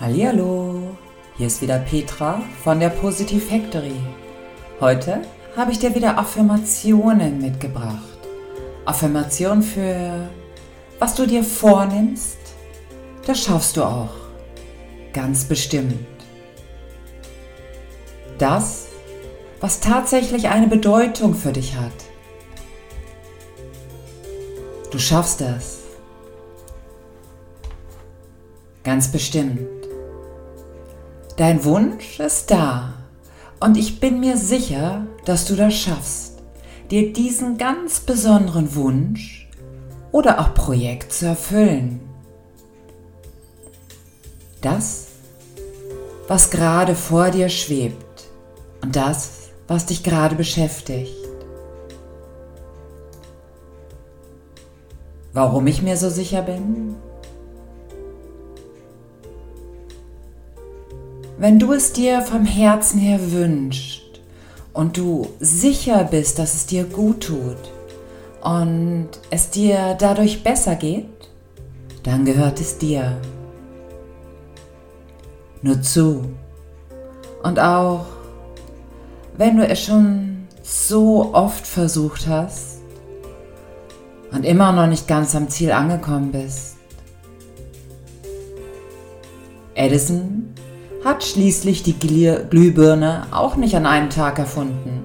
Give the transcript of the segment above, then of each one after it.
Hallihallo, hier ist wieder Petra von der Positive Factory. Heute habe ich dir wieder Affirmationen mitgebracht. Affirmation für was du dir vornimmst, das schaffst du auch. Ganz bestimmt. Das, was tatsächlich eine Bedeutung für dich hat. Du schaffst es. Ganz bestimmt. Dein Wunsch ist da und ich bin mir sicher, dass du das schaffst, dir diesen ganz besonderen Wunsch oder auch Projekt zu erfüllen. Das, was gerade vor dir schwebt und das, was dich gerade beschäftigt. Warum ich mir so sicher bin? Wenn du es dir vom Herzen her wünschst und du sicher bist, dass es dir gut tut und es dir dadurch besser geht, dann gehört es dir. Nur zu. Und auch wenn du es schon so oft versucht hast und immer noch nicht ganz am Ziel angekommen bist. Edison hat schließlich die Glühbirne auch nicht an einem Tag erfunden.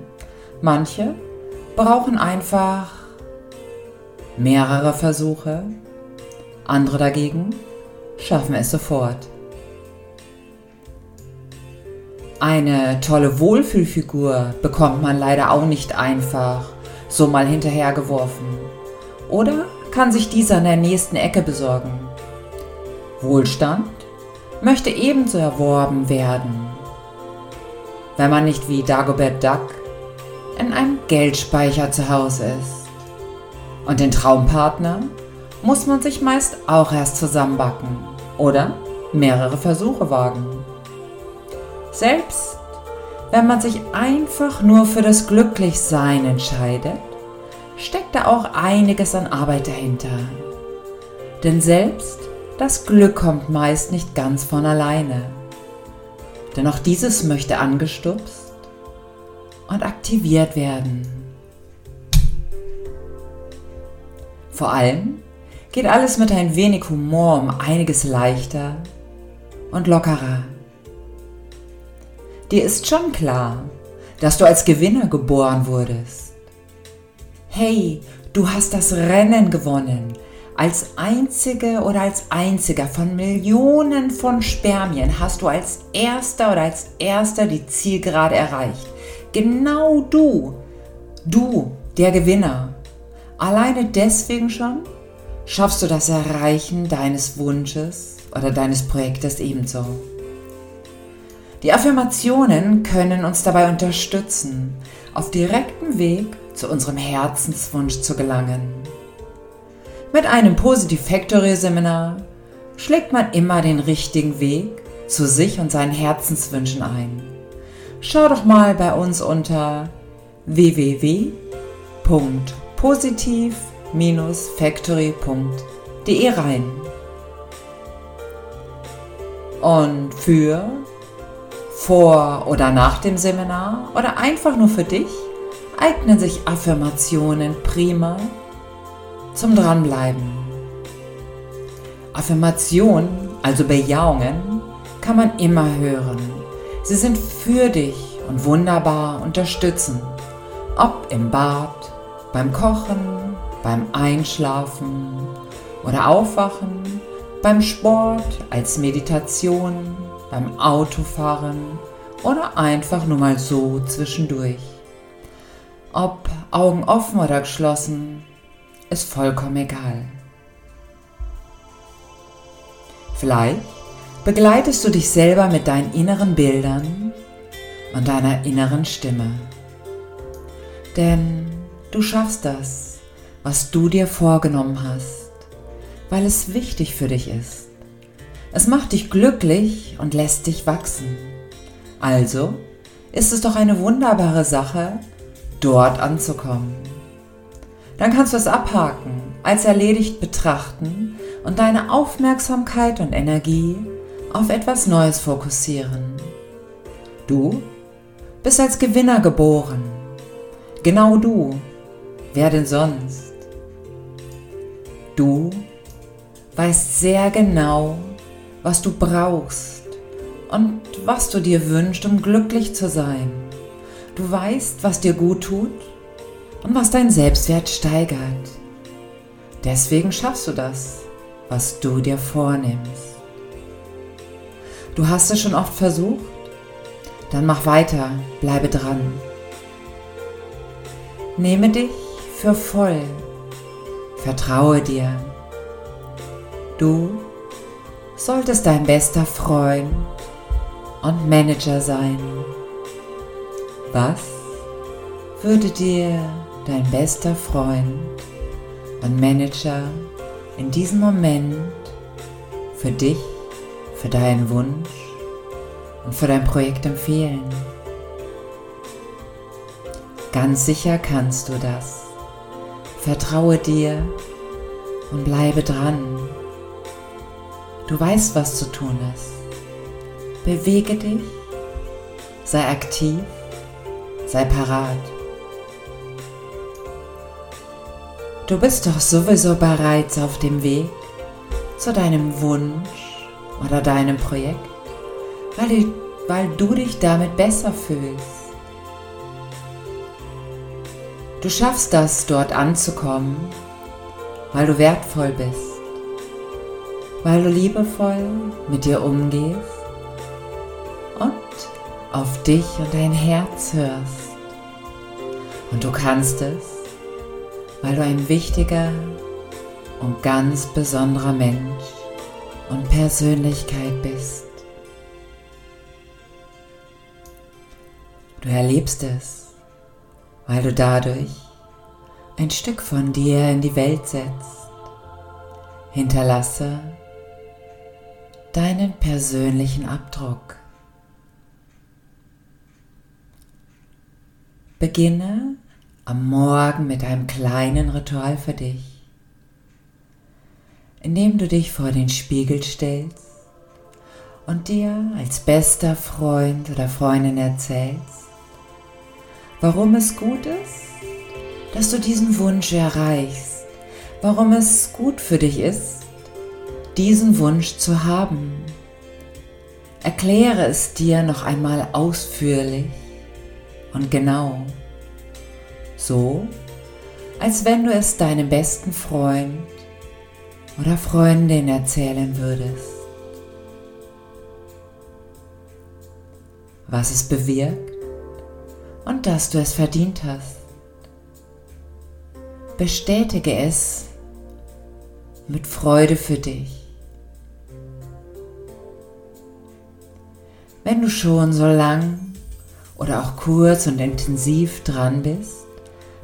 Manche brauchen einfach mehrere Versuche, andere dagegen schaffen es sofort. Eine tolle Wohlfühlfigur bekommt man leider auch nicht einfach so mal hinterhergeworfen oder kann sich dieser in der nächsten Ecke besorgen. Wohlstand möchte ebenso erworben werden, wenn man nicht wie Dagobert Duck in einem Geldspeicher zu Hause ist. Und den Traumpartner muss man sich meist auch erst zusammenbacken oder mehrere Versuche wagen. Selbst wenn man sich einfach nur für das Glücklichsein entscheidet, steckt da auch einiges an Arbeit dahinter. Denn selbst das Glück kommt meist nicht ganz von alleine. Denn auch dieses möchte angestupst und aktiviert werden. Vor allem geht alles mit ein wenig Humor um einiges leichter und lockerer. Dir ist schon klar, dass du als Gewinner geboren wurdest. Hey, du hast das Rennen gewonnen, als einzige oder als einziger von Millionen von Spermien hast du als erster oder als erster die Zielgerade erreicht. Genau du, du, der Gewinner. Alleine deswegen schon schaffst du das Erreichen deines Wunsches oder deines Projektes ebenso. Die Affirmationen können uns dabei unterstützen, auf direktem Weg zu unserem Herzenswunsch zu gelangen. Mit einem Positive Factory Seminar schlägt man immer den richtigen Weg zu sich und seinen Herzenswünschen ein. Schau doch mal bei uns unter www.positiv-factory.de rein. Und für, vor oder nach dem Seminar oder einfach nur für dich eignen sich Affirmationen prima zum Dranbleiben. Affirmationen, also Bejahungen, kann man immer hören. Sie sind für dich und wunderbar unterstützen. Ob im Bad, beim Kochen, beim Einschlafen oder Aufwachen, beim Sport, als Meditation, beim Autofahren oder einfach nur mal so zwischendurch. Ob Augen offen oder geschlossen, ist vollkommen egal. Vielleicht begleitest du dich selber mit deinen inneren Bildern und deiner inneren Stimme. Denn du schaffst das, was du dir vorgenommen hast, weil es wichtig für dich ist. Es macht dich glücklich und lässt dich wachsen. Also ist es doch eine wunderbare Sache, dort anzukommen. Dann kannst du es abhaken, als erledigt betrachten und deine Aufmerksamkeit und Energie auf etwas Neues fokussieren. Du bist als Gewinner geboren. Genau du. Wer denn sonst? Du weißt sehr genau, was du brauchst und was du dir wünschst, um glücklich zu sein. Du weißt, was dir gut tut und was dein Selbstwert steigert. Deswegen schaffst du das, was du dir vornimmst. Du hast es schon oft versucht? Dann mach weiter, bleibe dran. Nehme dich für voll. Vertraue dir. Du solltest dein bester Freund und Manager sein. Was würde dir dein bester Freund und Manager in diesem Moment für dich, für deinen Wunsch und für dein Projekt empfehlen? Ganz sicher kannst du das. Vertraue dir und bleibe dran. Du weißt, was zu tun ist. Bewege dich, sei aktiv sei parat. Du bist doch sowieso bereits auf dem Weg zu deinem Wunsch oder deinem Projekt, weil, die, weil du dich damit besser fühlst. Du schaffst das, dort anzukommen, weil du wertvoll bist, weil du liebevoll mit dir umgehst und auf dich und dein Herz hörst. Und du kannst es, weil du ein wichtiger und ganz besonderer Mensch und Persönlichkeit bist. Du erlebst es, weil du dadurch ein Stück von dir in die Welt setzt. Hinterlasse deinen persönlichen Abdruck. Beginne am Morgen mit einem kleinen Ritual für dich, indem du dich vor den Spiegel stellst und dir als bester Freund oder Freundin erzählst, warum es gut ist, dass du diesen Wunsch erreichst, warum es gut für dich ist, diesen Wunsch zu haben. Erkläre es dir noch einmal ausführlich und genau. So, als wenn du es deinem besten Freund oder Freundin erzählen würdest. Was es bewirkt und dass du es verdient hast. Bestätige es mit Freude für dich. Wenn du schon so lang oder auch kurz und intensiv dran bist,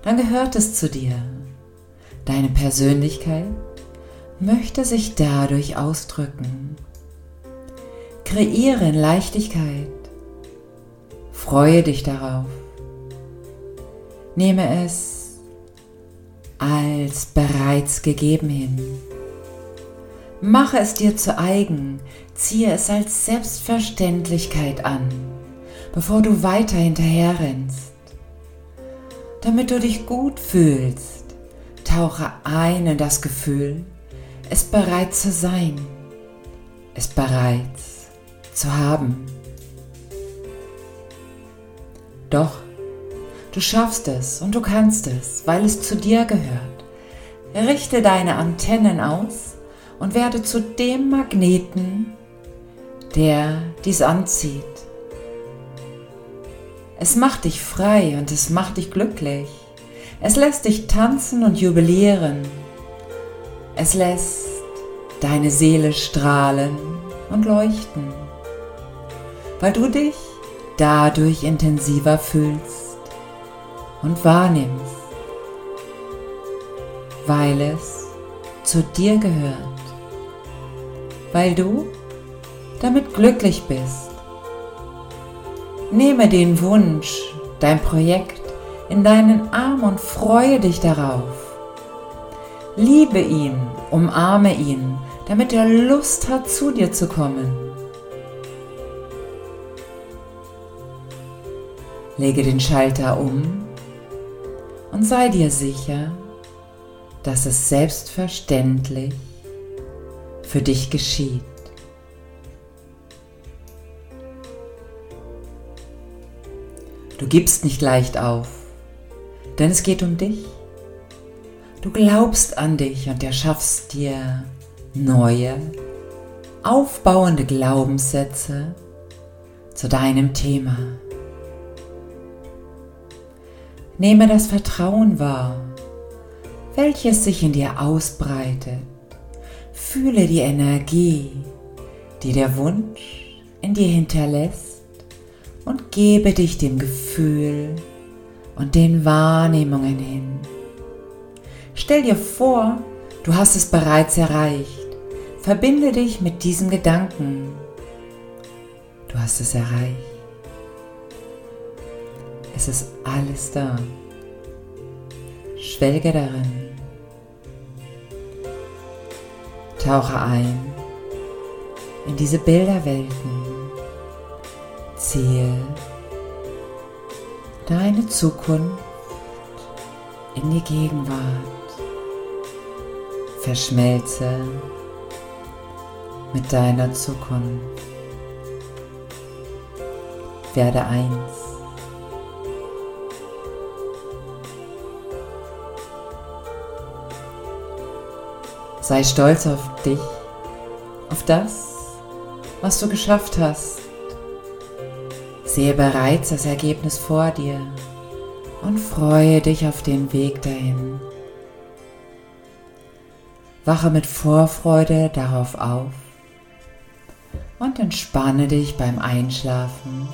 dann gehört es zu dir. Deine Persönlichkeit möchte sich dadurch ausdrücken. Kreiere in Leichtigkeit. Freue dich darauf. Nehme es als bereits gegeben hin. Mache es dir zu eigen, ziehe es als Selbstverständlichkeit an bevor du weiter hinterher rennst. Damit du dich gut fühlst, tauche ein in das Gefühl, es bereit zu sein, es bereits zu haben. Doch, du schaffst es und du kannst es, weil es zu dir gehört. Richte deine Antennen aus und werde zu dem Magneten, der dies anzieht. Es macht dich frei und es macht dich glücklich. Es lässt dich tanzen und jubilieren. Es lässt deine Seele strahlen und leuchten, weil du dich dadurch intensiver fühlst und wahrnimmst, weil es zu dir gehört, weil du damit glücklich bist Nehme den Wunsch, dein Projekt in deinen Arm und freue dich darauf. Liebe ihn, umarme ihn, damit er Lust hat, zu dir zu kommen. Lege den Schalter um und sei dir sicher, dass es selbstverständlich für dich geschieht. Du gibst nicht leicht auf, denn es geht um dich. Du glaubst an dich und erschaffst dir neue, aufbauende Glaubenssätze zu deinem Thema. Nehme das Vertrauen wahr, welches sich in dir ausbreitet. Fühle die Energie, die der Wunsch in dir hinterlässt und gebe dich dem Gefühl und den Wahrnehmungen hin. Stell dir vor, du hast es bereits erreicht. Verbinde dich mit diesem Gedanken. Du hast es erreicht. Es ist alles da. Schwelge darin. Tauche ein in diese Bilderwelten. Ziehe deine Zukunft in die Gegenwart. Verschmelze mit deiner Zukunft. Werde eins. Sei stolz auf dich, auf das, was du geschafft hast. Sehe bereits das Ergebnis vor dir und freue dich auf den Weg dahin. Wache mit Vorfreude darauf auf und entspanne dich beim Einschlafen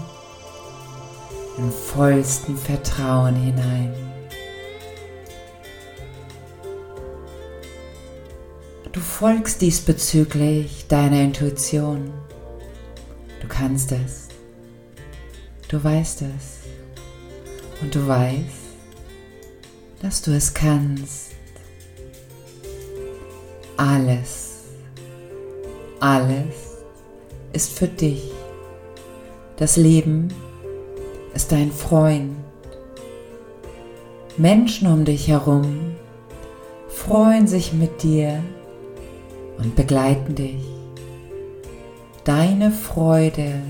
im vollsten Vertrauen hinein. Du folgst diesbezüglich deiner Intuition. Du kannst es. Du weißt es. Und du weißt, dass du es kannst. Alles, alles ist für dich. Das Leben ist dein Freund. Menschen um dich herum freuen sich mit dir und begleiten dich. Deine Freude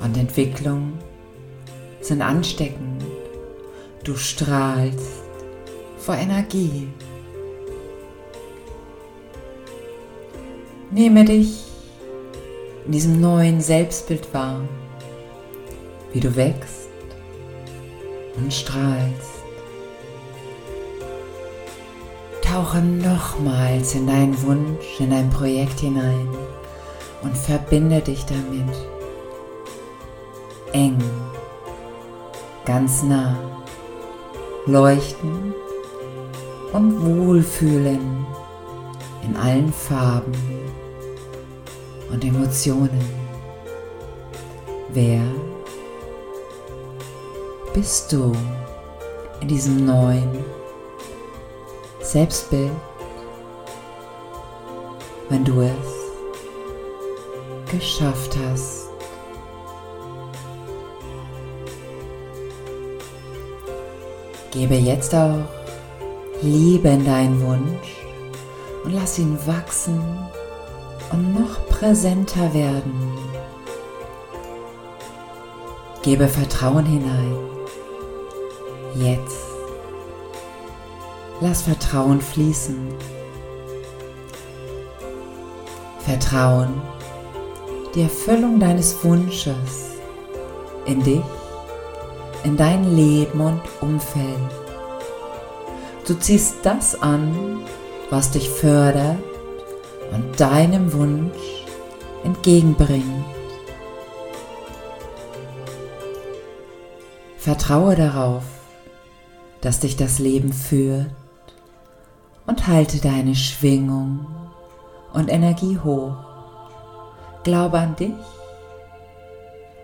und Entwicklung sind ansteckend. Du strahlst vor Energie. Nehme dich in diesem neuen Selbstbild wahr, wie du wächst und strahlst. Tauche nochmals in deinen Wunsch, in dein Projekt hinein und verbinde dich damit eng, ganz nah, leuchten und wohlfühlen in allen Farben und Emotionen. Wer bist du in diesem neuen Selbstbild, wenn du es geschafft hast? Gebe jetzt auch Liebe in deinen Wunsch und lass ihn wachsen und noch präsenter werden. Gebe Vertrauen hinein. Jetzt. Lass Vertrauen fließen. Vertrauen, die Erfüllung deines Wunsches in dich, in dein Leben und Umfeld. Du ziehst das an, was dich fördert und deinem Wunsch entgegenbringt. Vertraue darauf, dass dich das Leben führt und halte deine Schwingung und Energie hoch. Glaube an dich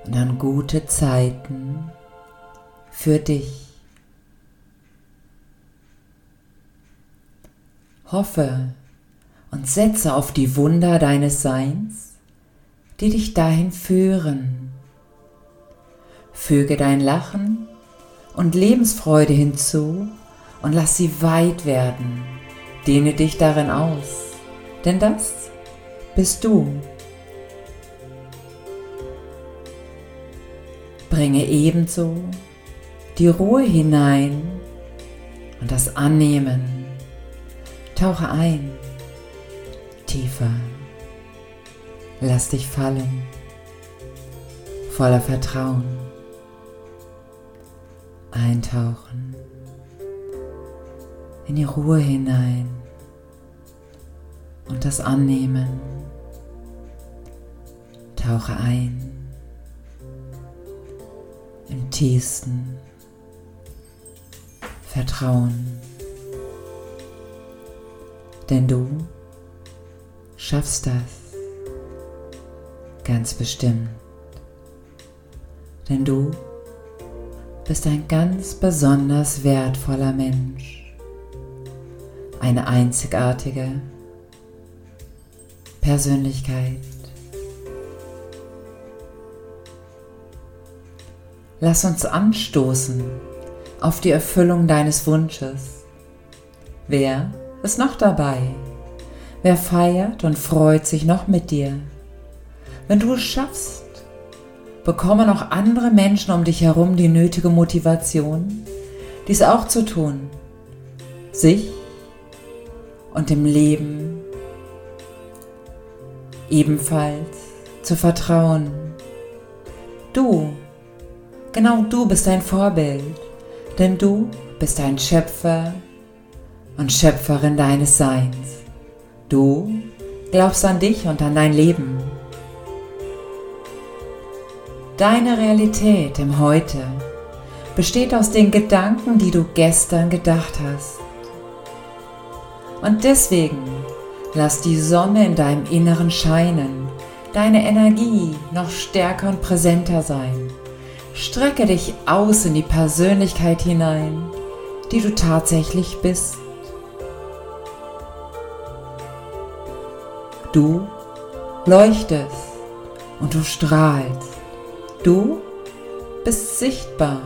und an gute Zeiten für dich. Hoffe, und setze auf die Wunder deines Seins, die dich dahin führen. Füge dein Lachen und Lebensfreude hinzu und lass sie weit werden. Dehne dich darin aus, denn das bist du. Bringe ebenso die Ruhe hinein und das Annehmen. Tauche ein, tiefer. Lass dich fallen, voller Vertrauen. Eintauchen in die Ruhe hinein und das Annehmen. Tauche ein im tiefsten Vertrauen. Denn du schaffst das ganz bestimmt. Denn du bist ein ganz besonders wertvoller Mensch. Eine einzigartige Persönlichkeit. Lass uns anstoßen auf die Erfüllung deines Wunsches. Wer ist noch dabei? Wer feiert und freut sich noch mit dir? Wenn du es schaffst, bekommen auch andere Menschen um dich herum die nötige Motivation, dies auch zu tun, sich und dem Leben ebenfalls zu vertrauen. Du, genau du bist ein Vorbild, denn du bist ein Schöpfer und Schöpferin deines Seins. Du glaubst an dich und an dein Leben. Deine Realität im Heute besteht aus den Gedanken, die du gestern gedacht hast. Und deswegen lass die Sonne in deinem Inneren scheinen, deine Energie noch stärker und präsenter sein. Strecke dich aus in die Persönlichkeit hinein, die du tatsächlich bist. Du leuchtest und du strahlst. Du bist sichtbar,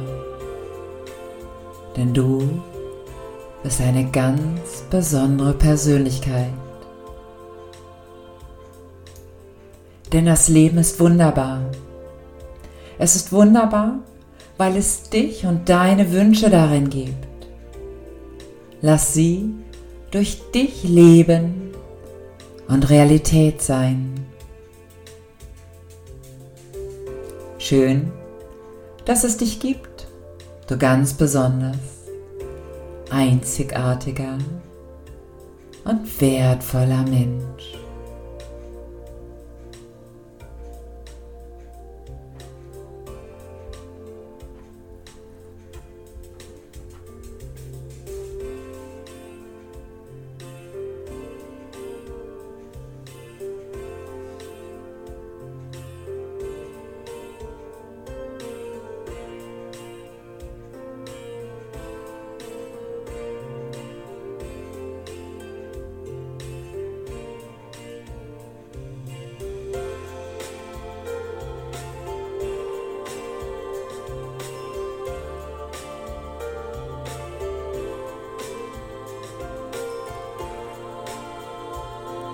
denn du bist eine ganz besondere Persönlichkeit. Denn das Leben ist wunderbar. Es ist wunderbar, weil es dich und deine Wünsche darin gibt. Lass sie durch dich leben und Realität sein. Schön, dass es dich gibt, du ganz besonders, einzigartiger und wertvoller Mensch.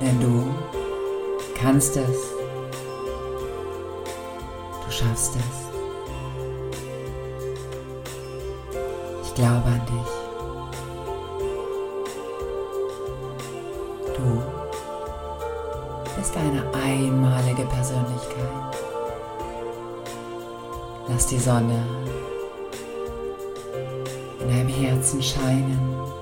Denn du kannst es. Du schaffst es. Ich glaube an dich. Du bist eine einmalige Persönlichkeit. Lass die Sonne in deinem Herzen scheinen